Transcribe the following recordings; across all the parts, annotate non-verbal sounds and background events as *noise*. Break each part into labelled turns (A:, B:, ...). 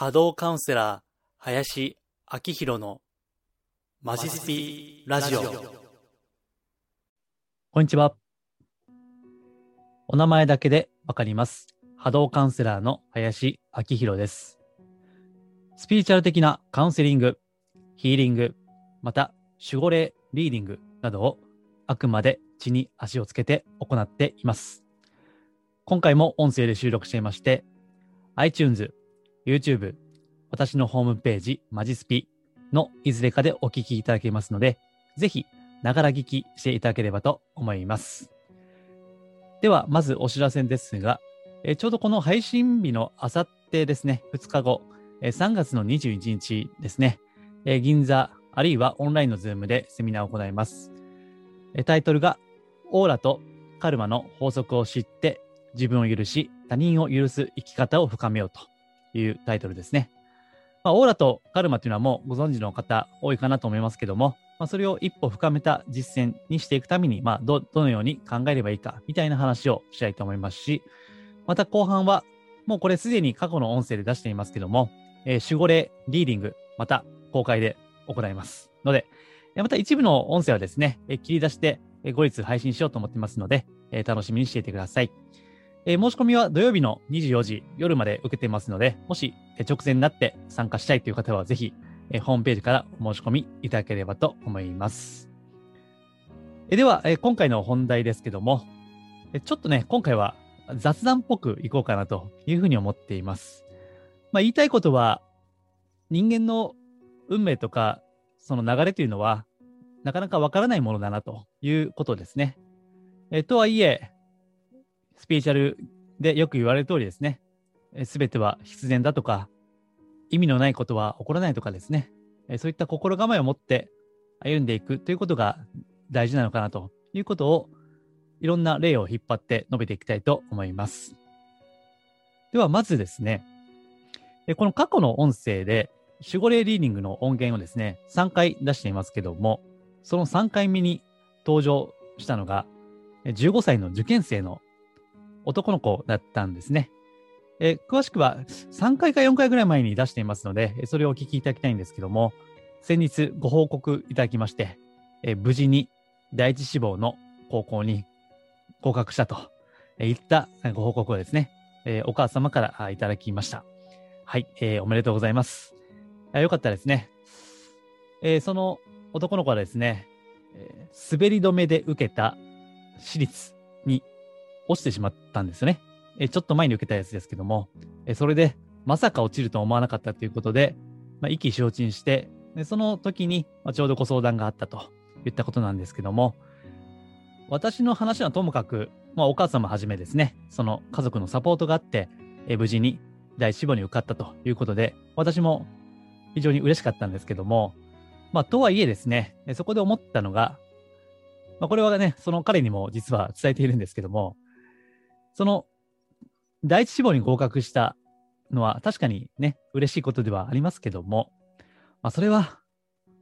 A: 波動カウンセラー、林明宏のマジスピラジオ。
B: こんにちは。お名前だけでわかります。波動カウンセラーの林明宏です。スピリチュアル的なカウンセリング、ヒーリング、また守護霊リーディングなどをあくまで地に足をつけて行っています。今回も音声で収録していまして、iTunes、YouTube、私のホームページ、マジスピのいずれかでお聞きいただけますので、ぜひ、ながら聞きしていただければと思います。では、まずお知らせですが、えちょうどこの配信日のあさってですね、2日後、え3月の21日ですね、え銀座、あるいはオンラインのズームでセミナーを行います。えタイトルが、オーラとカルマの法則を知って、自分を許し、他人を許す生き方を深めようというタイトルですね。まあ、オーラとカルマというのはもうご存知の方多いかなと思いますけども、まあ、それを一歩深めた実践にしていくために、まあ、ど、どのように考えればいいか、みたいな話をしたいと思いますし、また後半は、もうこれすでに過去の音声で出していますけども、えー守護霊リーディング、また公開で行います。ので、また一部の音声はですね、えー切り出して、後日配信しようと思ってますので、えー楽しみにしていてください。えー申し込みは土曜日の24時夜まで受けてますので、もし直前になって参加したいという方はぜひ、えーホームページからお申し込みいただければと思います。えーでは、え今回の本題ですけども、えちょっとね、今回は雑談っぽくいこうかなというふうに思っています。まあ、言いたいことは、人間の運命とか、その流れというのは、なかなかわからないものだなということですね。えとはいえ、スピリチュアルでよく言われる通りですね、すべては必然だとか、意味のないことは起こらないとかですね、そういった心構えを持って歩んでいくということが大事なのかなということを、いろんな例を引っ張って述べていきたいと思います。では、まずですね、この過去の音声で、守護霊リーディングの音源をですね、3回出していますけども、その3回目に登場したのが、15歳の受験生の男の子だったんですね。え詳しくは3回か4回ぐらい前に出していますので、それをお聞きいただきたいんですけども、先日ご報告いただきまして、え無事に第一志望の高校に合格したといったご報告をですね、えお母様からいただきました。はい、えーおめでとうございます。よかったですね。えーその男の子はですね、え滑り止めで受けた私立に落ちてしまったんですね。えちょっと前に受けたやつですけども、えそれでまさか落ちるとは思わなかったということで、まあ、意気消沈して、でその時に、ま、ちょうどご相談があったといったことなんですけども、私の話はともかく、まあ、お母様はじめですね、その家族のサポートがあって、え無事に第一志望に受かったということで、私も非常に嬉しかったんですけども、まあ、とはいえですね、そこで思ったのが、まあ、これはね、その彼にも実は伝えているんですけども、その、第一志望に合格したのは確かにね、嬉しいことではありますけども、まあ、それは、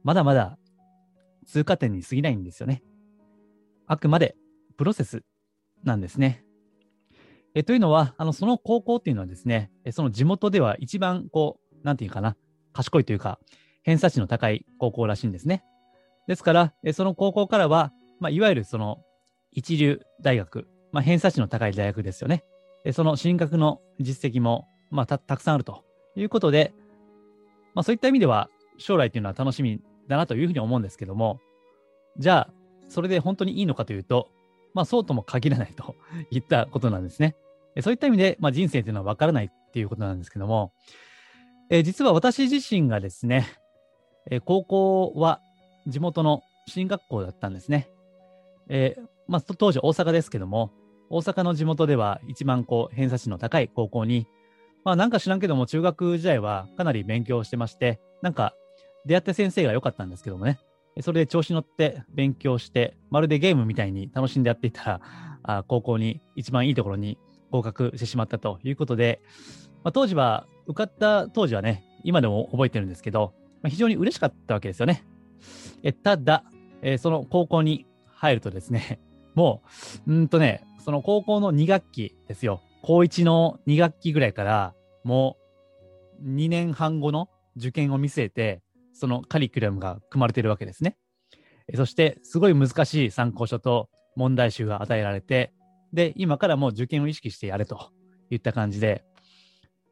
B: まだまだ通過点に過ぎないんですよね。あくまでプロセスなんですね。えというのは、あの、その高校っていうのはですね、その地元では一番こう、なんていうかな、賢いというか、偏差値の高い高校らしいんですね。ですから、その高校からは、まあ、いわゆるその一流大学、まあ、偏差値の高い大学ですよね。その進学の実績も、まあ、たくさんあるということで、まあ、そういった意味では将来というのは楽しみだなというふうに思うんですけども、じゃあ、それで本当にいいのかというと、まあ、そうとも限らないと *laughs* いったことなんですね。そういった意味で、まあ、人生というのは分からないっていうことなんですけども、えー実は私自身がですね、えー高校は地元の進学校だったんですね。えーまあ、当時大阪ですけども、大阪の地元では一番こう偏差値の高い高校に、まあなんか知らんけども中学時代はかなり勉強してまして、なんか出会った先生が良かったんですけどもね、それで調子乗って勉強して、まるでゲームみたいに楽しんでやっていたら、あ高校に一番いいところに合格してしまったということで、まあ、当時は、受かった当時はね、今でも覚えてるんですけど、まあ、非常に嬉しかったわけですよね。えただ、えーその高校に入るとですね、もう、うんとね、その高校の2学期ですよ。高1の2学期ぐらいから、もう2年半後の受験を見据えて、そのカリキュラムが組まれているわけですね。そして、すごい難しい参考書と問題集が与えられて、で、今からもう受験を意識してやれといった感じで、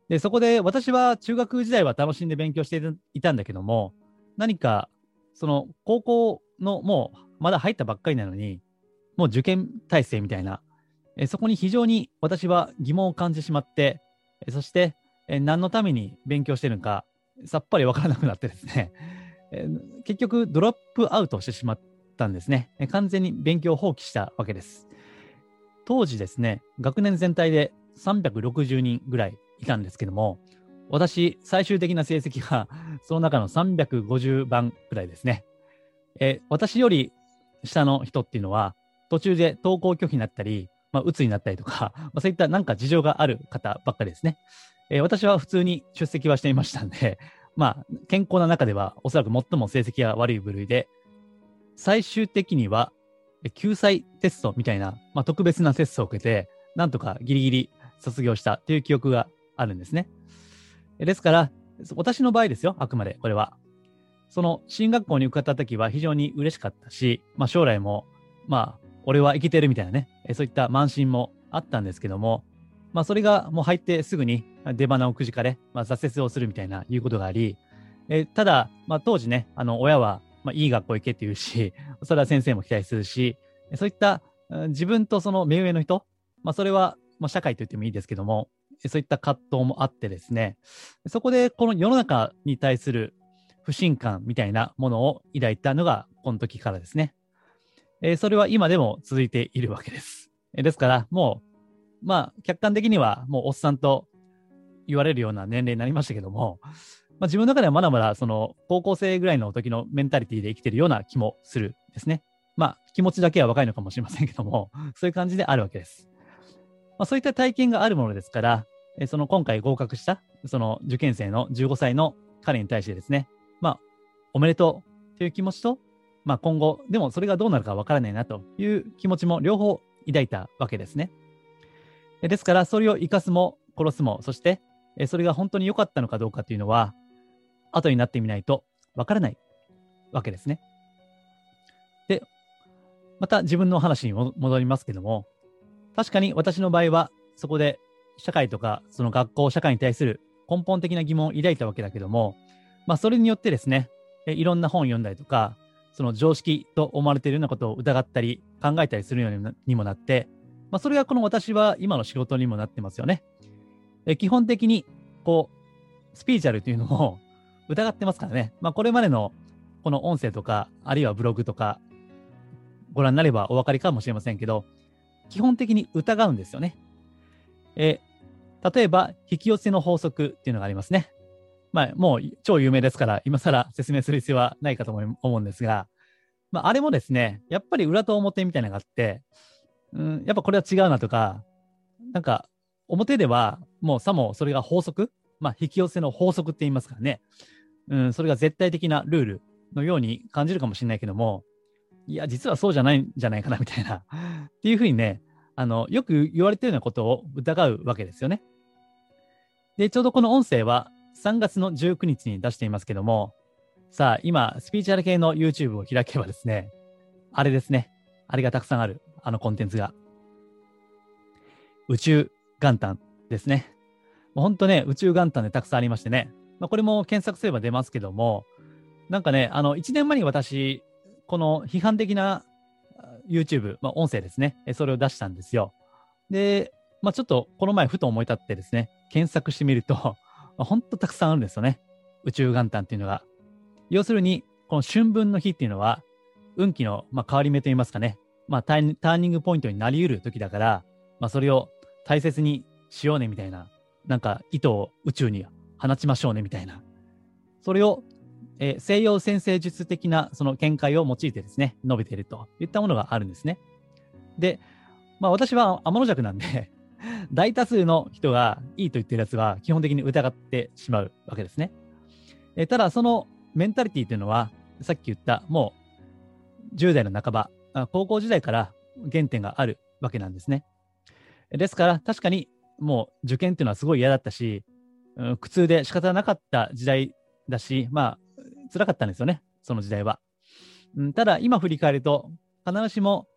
B: で、そこで私は中学時代は楽しんで勉強していたんだけども、何か、その高校のもうまだ入ったばっかりなのに、もう受験体制みたいな、そこに非常に私は疑問を感じてしまって、そして、何のために勉強してるのか、さっぱりわからなくなってですね、*laughs* 結局ドロップアウトしてしまったんですね、完全に勉強を放棄したわけです。当時ですね、学年全体で360人ぐらいいたんですけども、私、最終的な成績がその中の350番くらいですね。え私より下の人っていうのは、途中で登校拒否になったり、まあ、鬱になったりとか、*laughs* まあ、そういったなんか事情がある方ばっかりですね。えー、私は普通に出席はしていましたんで、*laughs* まあ、健康な中ではおそらく最も成績が悪い部類で、最終的には救済テストみたいな、まあ、特別なテストを受けて、なんとかギリギリ卒業したという記憶があるんですね。ですから、私の場合ですよ、あくまでこれは。その進学校に受かった時は非常に嬉しかったし、まあ、将来も、まあ、俺は生きてるみたいなね、そういった慢心もあったんですけども、まあ、それがもう入ってすぐに出花をくじかれ、まあ、挫折をするみたいないうことがあり、えただ、まあ、当時ね、あの親は、まあ、いい学校行けって言うし、*laughs* それは先生も期待するし、そういった自分とその目上の人、まあ、それは、まあ、社会と言ってもいいですけども、そういった葛藤もあってですね、そこでこの世の中に対する不信感みたいなものを抱いたのがこの時からですね。えー、それは今でも続いているわけです。えー、ですから、もう、まあ、客観的にはもうおっさんと言われるような年齢になりましたけども、まあ、自分の中ではまだまだその高校生ぐらいの時のメンタリティで生きてるような気もするですね。まあ、気持ちだけは若いのかもしれませんけども、そういう感じであるわけです。まあ、そういった体験があるものですから、えその今回合格したその受験生の15歳の彼に対してですね、まあ、おめでとうという気持ちと、まあ、今後、でもそれがどうなるかわからないなという気持ちも両方抱いたわけですね。ですから、それを生かすも殺すも、そしてそれが本当に良かったのかどうかというのは、後になってみないとわからないわけですね。で、また自分の話に戻りますけども、確かに私の場合は、そこで社会とか、その学校、社会に対する根本的な疑問を抱いたわけだけども、まあ、それによってですね、いろんな本を読んだりとか、その常識と思われているようなことを疑ったり、考えたりするようにもなって、まあ、それがこの私は今の仕事にもなってますよね。え基本的に、こう、スピーチャルというのも疑ってますからね。まあ、これまでのこの音声とか、あるいはブログとか、ご覧になればお分かりかもしれませんけど、基本的に疑うんですよね。え例えば、引き寄せの法則っていうのがありますね。まあ、もう超有名ですから、今更説明する必要はないかと思うんですが、まあ、あれもですね、やっぱり裏と表みたいなのがあって、うん、やっぱこれは違うなとか、なんか、表ではもうさもそれが法則、まあ、引き寄せの法則って言いますからね、うん、それが絶対的なルールのように感じるかもしれないけども、いや、実はそうじゃないんじゃないかなみたいな、*laughs* っていうふうにね、あの、よく言われてるようなことを疑うわけですよね。で、ちょうどこの音声は3月の19日に出していますけども、さあ、今、スピーチャル系の YouTube を開けばですね、あれですね。あれがたくさんある、あのコンテンツが。宇宙元旦ですね。もうほんとね、宇宙元旦でたくさんありましてね。まあ、これも検索すれば出ますけども、なんかね、あの、1年前に私、この批判的な YouTube、まあ、音声ですね、それを出したんですよ。で、まあ、ちょっとこの前ふと思い立ってですね、検索してみると、まあ、ほんとたくさんあるんですよね。宇宙元旦っていうのが。要するに、この春分の日っていうのは、運気の、まあ、変わり目といいますかね、まあ、ターニングポイントになり得る時だから、まあ、それを大切にしようねみたいな、なんか意図を宇宙に放ちましょうねみたいな。それを、えー、西洋先生術的なその見解を用いてですね、述べているといったものがあるんですね。で、まあ私は天の弱なんで *laughs* 大多数の人がいいと言ってるやつは基本的に疑ってしまうわけですね。えただ、そのメンタリティというのは、さっき言ったもう10代の半ば、高校時代から原点があるわけなんですね。ですから、確かにもう受験っていうのはすごい嫌だったし、うん苦痛で仕方なかった時代だし、まあ、辛かったんですよね、その時代は。うん、ただ、今振り返ると、必ずしも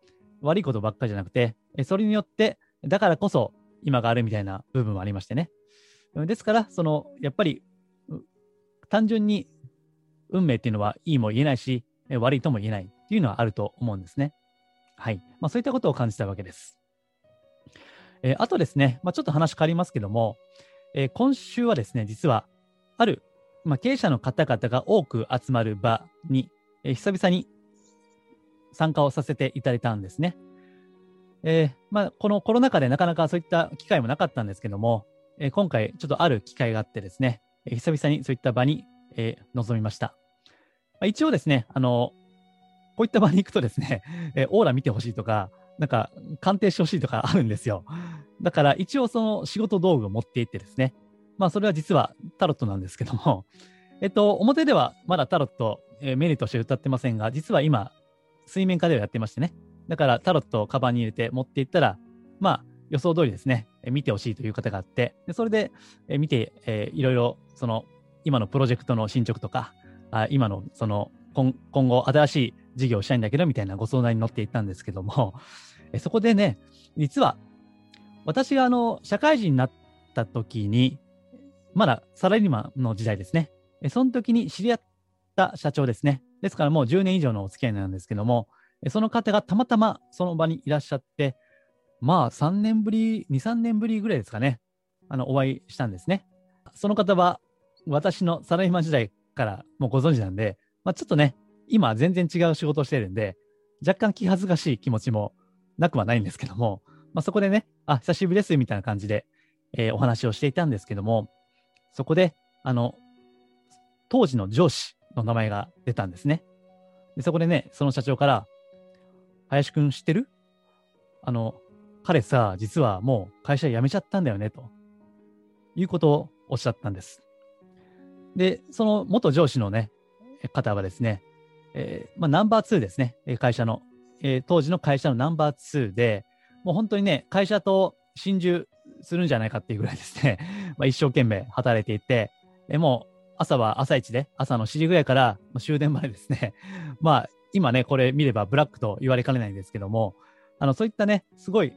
B: 悪いことばっかりじゃなくて、それによって、だからこそ今があるみたいな部分もありましてね。ですから、その、やっぱり、単純に運命っていうのはいいも言えないし、悪いとも言えないっていうのはあると思うんですね。はい。まあ、そういったことを感じたわけです。えー、あとですね、まあ、ちょっと話変わりますけども、えー、今週はですね、実は、ある、まあ、経営者の方々が多く集まる場に、えー、久々に参加をさせていただいたんですね。えー、まあ、このコロナ禍でなかなかそういった機会もなかったんですけども、えー、今回ちょっとある機会があってですね、えー、久々にそういった場に、え臨みました。まあ、一応ですね、あの、こういった場に行くとですね、*laughs* えオーラ見てほしいとか、なんか鑑定してほしいとかあるんですよ。だから一応その仕事道具を持って行ってですね、まあそれは実はタロットなんですけども、*laughs* えっと、表ではまだタロット、えー、メニューとして歌ってませんが、実は今、水面下ではやってましてね。だからタロットをカバンに入れて持っていったら、まあ予想通りですね、見てほしいという方があって、でそれで、見て、えー、いろいろその今のプロジェクトの進捗とか、あ今のその今今後新しい事業をしたいんだけどみたいなご相談に乗っていったんですけども、そこでね、実は私があの社会人になった時に、まだサラリーマンの時代ですね。その時に知り合った社長ですね。ですからもう10年以上のお付き合いなんですけども、その方がたまたまその場にいらっしゃって、まあ3年ぶり、2、3年ぶりぐらいですかね、あの、お会いしたんですね。その方は私のサラリーマン時代からもうご存知なんで、まあ、ちょっとね、今全然違う仕事をしてるんで、若干気恥ずかしい気持ちもなくはないんですけども、まあ、そこでね、あ、久しぶりですみたいな感じで、えー、お話をしていたんですけども、そこで、あの、当時の上司の名前が出たんですね。でそこでね、その社長から、林くん知ってる？あの、彼さ、実はもう会社辞めちゃったんだよね、と。いうことをおっしゃったんです。で、その元上司のね、方はですね、えー、まあ、ナンバー2ですね、会社の、えー、当時の会社のナンバー2で、もう本当にね、会社と心中するんじゃないかっていうぐらいですね、*laughs* まあ、一生懸命働いていて、えもう朝は朝一で、朝の7時ぐらいから終電までですね、*laughs* まあ今ね、これ見ればブラックと言われかねないんですけども、あのそういったね、すごい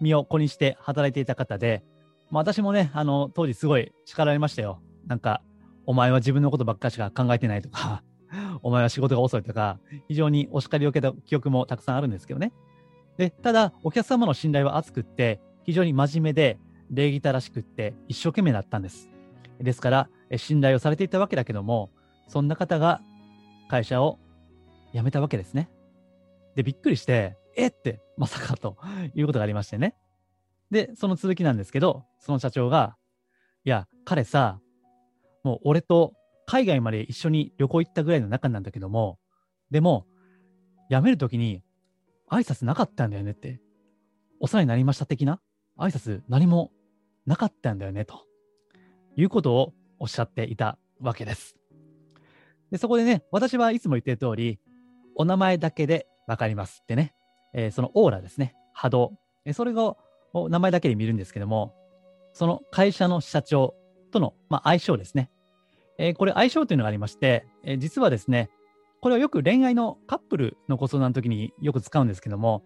B: 身を粉にして働いていた方で、まあ、私もね、あの当時すごい叱られましたよ。なんか、お前は自分のことばっかしか考えてないとか *laughs* お前は仕事が遅いとか、非常にお叱りを受けた記憶もたくさんあるんですけどね。で、ただ、お客様の信頼は厚くって、非常に真面目で、礼儀正しくって、一生懸命だったんです。ですから、信頼をされていたわけだけども、そんな方が会社を辞めたわけですね。で、びっくりして、えって、まさかということがありましてね。で、その続きなんですけど、その社長が、いや、彼さ、もう俺と海外まで一緒に旅行行ったぐらいの仲なんだけども、でも、辞めるときに挨拶なかったんだよねって、お世話になりました的な挨拶何もなかったんだよね、ということをおっしゃっていたわけです。でそこでね、私はいつも言ってる通り、お名前だけでわかりますってね、えー、そのオーラですね、波動、えー、それを名前だけで見るんですけども、その会社の社長との、まあ、相性ですね。えー、これ相性というのがありまして、えー、実はですね、これはよく恋愛のカップルのご相談の時によく使うんですけども、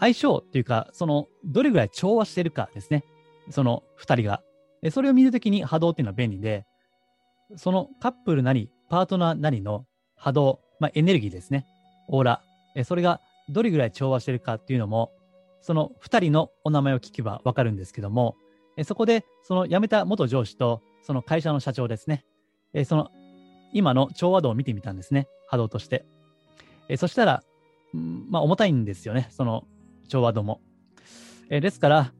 B: 相性っていうか、その、どれぐらい調和しているかですね。その2人が。それを見るときに波動っていうのは便利で、そのカップルなり、パートナーなりの波動、まあ、エネルギーですね。オーラ。それがどれぐらい調和してるかっていうのも、その2人のお名前を聞けばわかるんですけども、そこで、その辞めた元上司と、その会社の社長ですね。その今の調和度を見てみたんですね。波動として。そしたら、まあ重たいんですよね。その調和度も。ですから、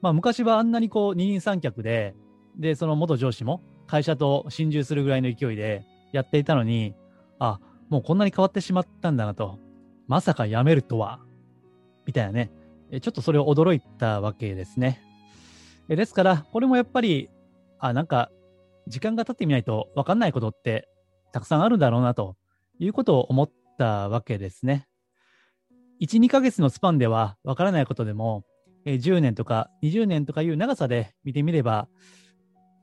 B: まあ昔はあんなにこう二人三脚で、で、その元上司も会社と心中するぐらいの勢いでやっていたのに、あ、もうこんなに変わってしまったんだなと。まさか辞めるとは。みたいなね。ちょっとそれを驚いたわけですね。ですから、これもやっぱり、あ、なんか、時間が経ってみないと分かんないことってたくさんあるんだろうなということを思ったわけですね。1、2ヶ月のスパンでは分からないことでも、10年とか20年とかいう長さで見てみれば、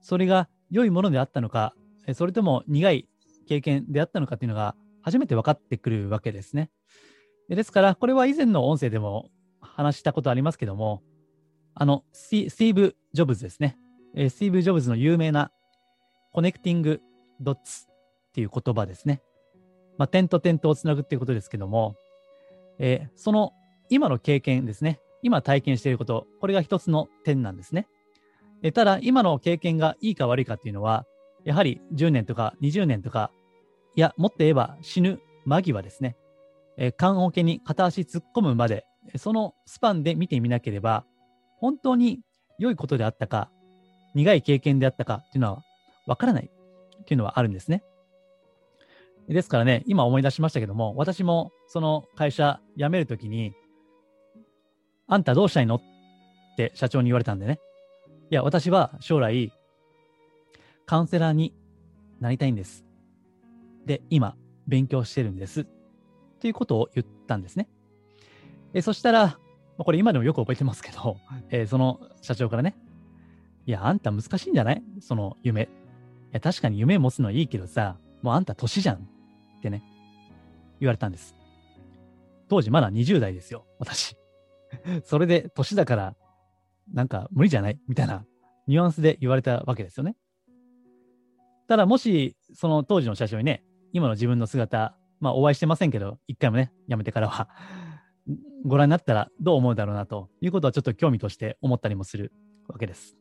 B: それが良いものであったのか、それとも苦い経験であったのかっていうのが初めて分かってくるわけですね。ですから、これは以前の音声でも話したことありますけども、あの、スティーブ・ジョブズですね。スティーブ・ジョブズの有名な connecting dots っていう言葉ですね。まあ、点と点とをつなぐっていうことですけども、えー、その今の経験ですね。今体験していること、これが一つの点なんですね。えただ、今の経験がいいか悪いかっていうのは、やはり10年とか20年とか、いや、もっと言えば死ぬ間際ですね。えー、棺桶に片足突っ込むまで、そのスパンで見てみなければ、本当に良いことであったか、苦い経験であったかっていうのはわからないっていうのはあるんですね。ですからね、今思い出しましたけども、私もその会社辞めるときに、あんたどうしたいのって社長に言われたんでね。いや、私は将来、カウンセラーになりたいんです。で、今、勉強してるんです。ということを言ったんですね。えそしたら、これ今でもよく覚えてますけど、えー、その社長からね、いや、あんた難しいんじゃない？その夢。いや、確かに夢持つのはいいけどさ、もうあんた年じゃん。ってね、言われたんです。当時まだ20代ですよ、私。*laughs* それで年だから、なんか無理じゃない？みたいなニュアンスで言われたわけですよね。ただ、もし、その当時の社長にね、今の自分の姿、まあお会いしてませんけど、一回もね、辞めてからはご覧になったらどう思うだろうなということはちょっと興味として思ったりもするわけです。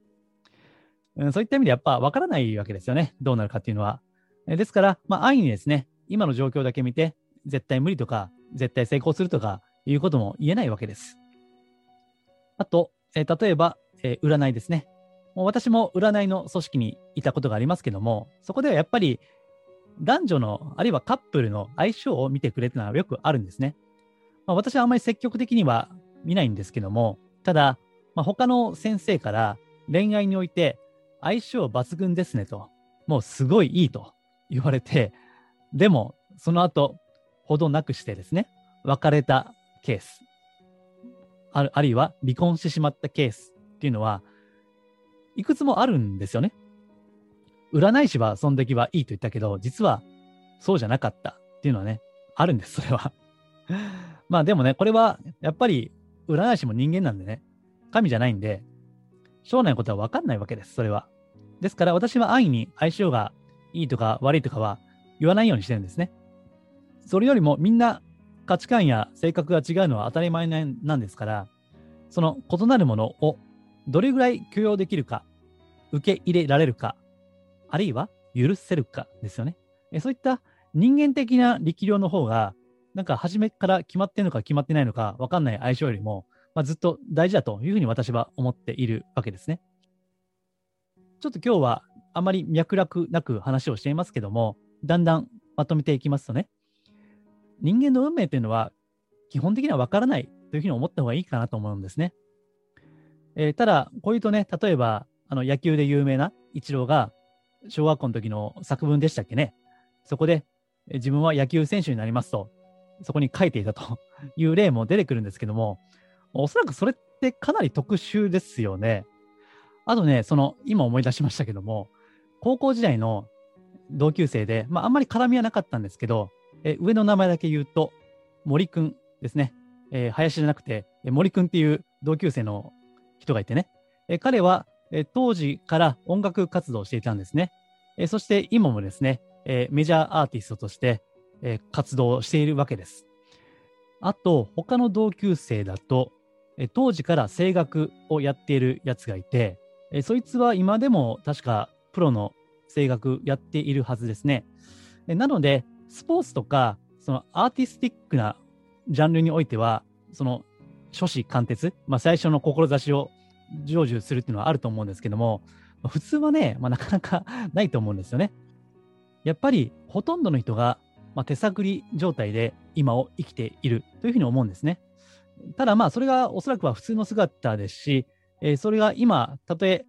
B: うん、そういった意味でやっぱ分からないわけですよね。どうなるかっていうのは。ですから、まあ安易にですね、今の状況だけ見て、絶対無理とか、絶対成功するとかいうことも言えないわけです。あと、え、例えば、え、占いですね。もう私も占いの組織にいたことがありますけども、そこではやっぱり男女の、あるいはカップルの相性を見てくれっていうのはよくあるんですね。まあ、私はあんまり積極的には見ないんですけども、ただ、まあ、他の先生から恋愛において相性抜群ですねと、もうすごいいいと言われて、でも、その後、ほどなくしてですね、別れたケース、あるあるいは離婚してしまったケースっていうのは、いくつもあるんですよね。占い師はその時はいいと言ったけど、実はそうじゃなかったっていうのはね、あるんです、それは。*laughs* まあでもね、これはやっぱり占い師も人間なんでね、神じゃないんで、将来のことは分かんないわけです、それは。ですから私は安易に相性がいいとか悪いとかは言わないようにしてるんですね。それよりもみんな価値観や性格が違うのは当たり前なんですから、その異なるものをどれぐらい許容できるか、受け入れられるか、あるいは許せるかですよね。そういった人間的な力量の方が、なんか初めから決まってるのか決まってないのか分かんない相性よりも、まあ、ずっと大事だというふうに私は思っているわけですね。ちょっと今日はあまり脈絡なく話をしていますけども、だんだんまとめていきますとね、人間の運命というのは基本的には分からないというふうに思った方がいいかなと思うんですね。えー、ただ、こういうとね、例えばあの野球で有名なイチローが小学校の時の作文でしたっけね、そこで自分は野球選手になりますと、そこに書いていたと *laughs* いう例も出てくるんですけども、おそらくそれってかなり特殊ですよね。あとね、その、今思い出しましたけども、高校時代の同級生で、まあ、あんまり絡みはなかったんですけど、え上の名前だけ言うと、森くんですね。えー、林じゃなくて、森くんっていう同級生の人がいてね。え彼は、え当時から音楽活動をしていたんですね。えそして今もですね、えメジャーアーティストとして、え活動しているわけです。あと、他の同級生だと、え当時から声楽をやっているやつがいて、えそいつは今でも確かプロの声楽やっているはずですね。えなので、スポーツとか、そのアーティスティックなジャンルにおいては、その初子貫徹、まあ、最初の志を成就するっていうのはあると思うんですけども、普通はね、まあ、なかなか *laughs* ないと思うんですよね。やっぱりほとんどの人が、まあ、手探り状態で今を生きているというふうに思うんですね。ただまあそれがおそらくは普通の姿ですし、えー、それが今、たとえ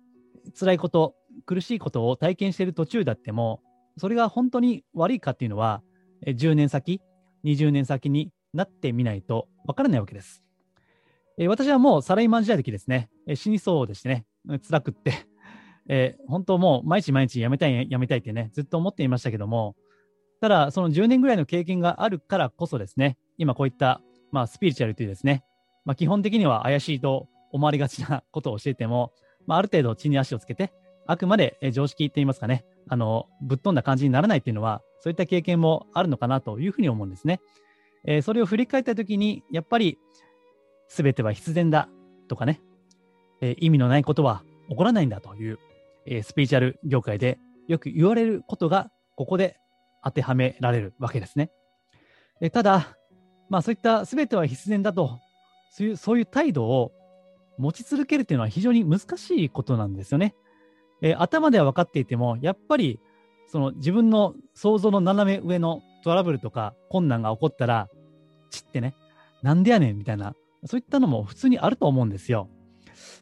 B: 辛いこと、苦しいことを体験している途中だっても、それが本当に悪いかっていうのは、10年先、20年先になってみないとわからないわけです。え私はもうサラリーマン時代的ですね、え死にそうでしてね、辛くって。*laughs* えー本当もう毎日毎日やめたい、やめたいってね、ずっと思っていましたけども、ただ、その10年ぐらいの経験があるからこそですね、今こういった、まあ、スピリチュアルというですね、まあ、基本的には怪しいと思われがちなことを教えても、まあ、ある程度地に足をつけて、あくまで常識って言いますかね、あの、ぶっ飛んだ感じにならないっていうのは、そういった経験もあるのかなというふうに思うんですね。えーそれを振り返ったときに、やっぱり、すべては必然だとかね、えー意味のないことは起こらないんだという、えースピリチュアル業界でよく言われることが、ここで当てはめられるわけですね。えーただ、まあそういったすべては必然だと、そういうそういう態度を持ち続けるっていうのは非常に難しいことなんですよね。え頭では分かっていても、やっぱりその自分の想像の斜め上のトラブルとか困難が起こったら、ちってね、なんでやねんみたいな、そういったのも普通にあると思うんですよ。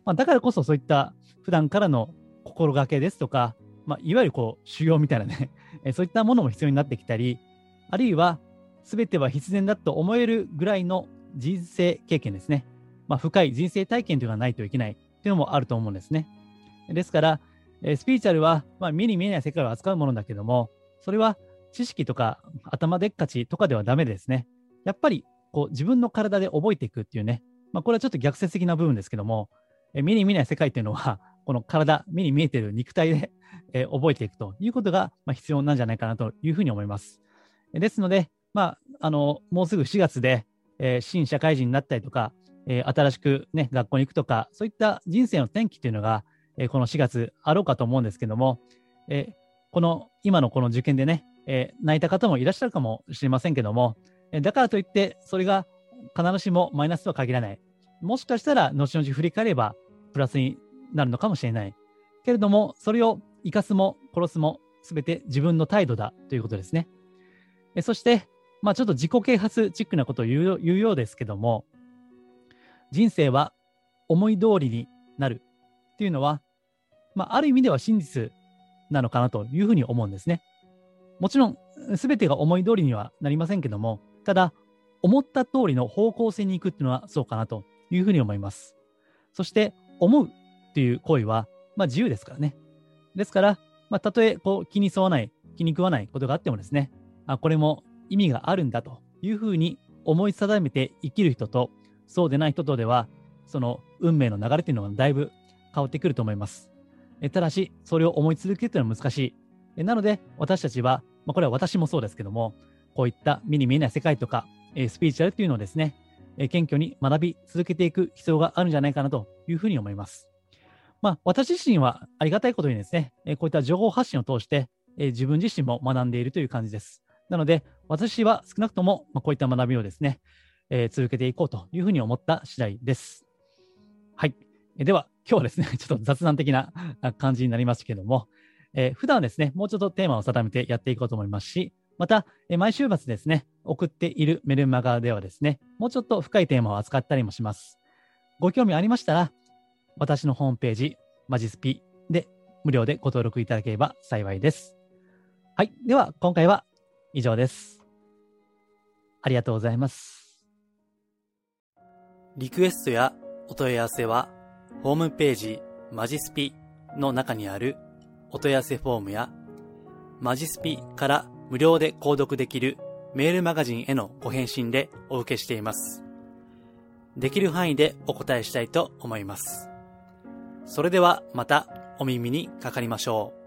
B: まあ、だからこそそういった普段からの心がけですとか、まあ、いわゆるこう修行みたいなね、*laughs* そういったものも必要になってきたり、あるいは全ては必然だと思えるぐらいの人生経験ですね。まあ、深い人生体験というのがないといけないというのもあると思うんですね。ですから、スピリチュアルは、まあ、目に見えない世界を扱うものだけども、それは知識とか頭でっかちとかではダメですね。やっぱりこう自分の体で覚えていくっていうね、まあ、これはちょっと逆説的な部分ですけども、え目に見ない世界っていうのは、*laughs* この体、目に見えている肉体で、え覚えていくということが、ま、必要なんじゃないかなというふうに思います。ですので、まあ、あのもうすぐ4月で、えー新社会人になったりとか、えー新しく、ね、学校に行くとか、そういった人生の転機というのが、えーこの4月あろうかと思うんですけども、えこの今のこの受験でね、え泣いた方もいらっしゃるかもしれませんけども、だからといって、それが必ずしもマイナスとは限らない。もしかしたら、後々振り返れば、プラスになるのかもしれない。けれども、それを生かすも殺すも、すべて自分の態度だということですね。そして、まあ、ちょっと自己啓発チックなことを言うよ言うようですけども、人生は思い通りになるっていうのは、まあ、ある意味では真実なのかなというふうに思うんですね。もちろん、すべてが思い通りにはなりませんけども、ただ、思った通りの方向性に行くっていうのはそうかなというふうに思います。そして、思うっていう行為は、まあ、自由ですからね。ですから、まあ、たとえこう気に沿わない、気に食わないことがあってもですね、あこれも意味があるんだというふうに思い定めて生きる人と、そうでない人とでは、その運命の流れというのはだいぶ変わってくると思います。えただし、それを思い続けるというのは難しい。えなので、私たちは、まあ、これは私もそうですけども、こういった目に見えない世界とか、えースピリチュアルというのをですね、えー謙虚に学び続けていく必要があるんじゃないかなというふうに思います。まあ、私自身はありがたいことにですね、えーこういった情報発信を通して、えー自分自身も学んでいるという感じです。なので、私は少なくとも、まあ、こういった学びをですね、えー続けていこうというふうに思った次第です。はい。えーでは、今日はですね、*laughs* ちょっと雑談的な感じになりましたけども、えー普段ですね、もうちょっとテーマを定めてやっていこうと思いますし、また、毎週末ですね、送っているメルマガではですね、もうちょっと深いテーマを扱ったりもします。ご興味ありましたら、私のホームページ、マジスピで無料でご登録いただければ幸いです。はい。では、今回は以上です。ありがとうございます。
A: リクエストやお問い合わせは、ホームページマジスピの中にあるお問い合わせフォームや、マジスピから無料で購読できるメールマガジンへのご返信でお受けしています。できる範囲でお答えしたいと思います。それではまたお耳にかかりましょう。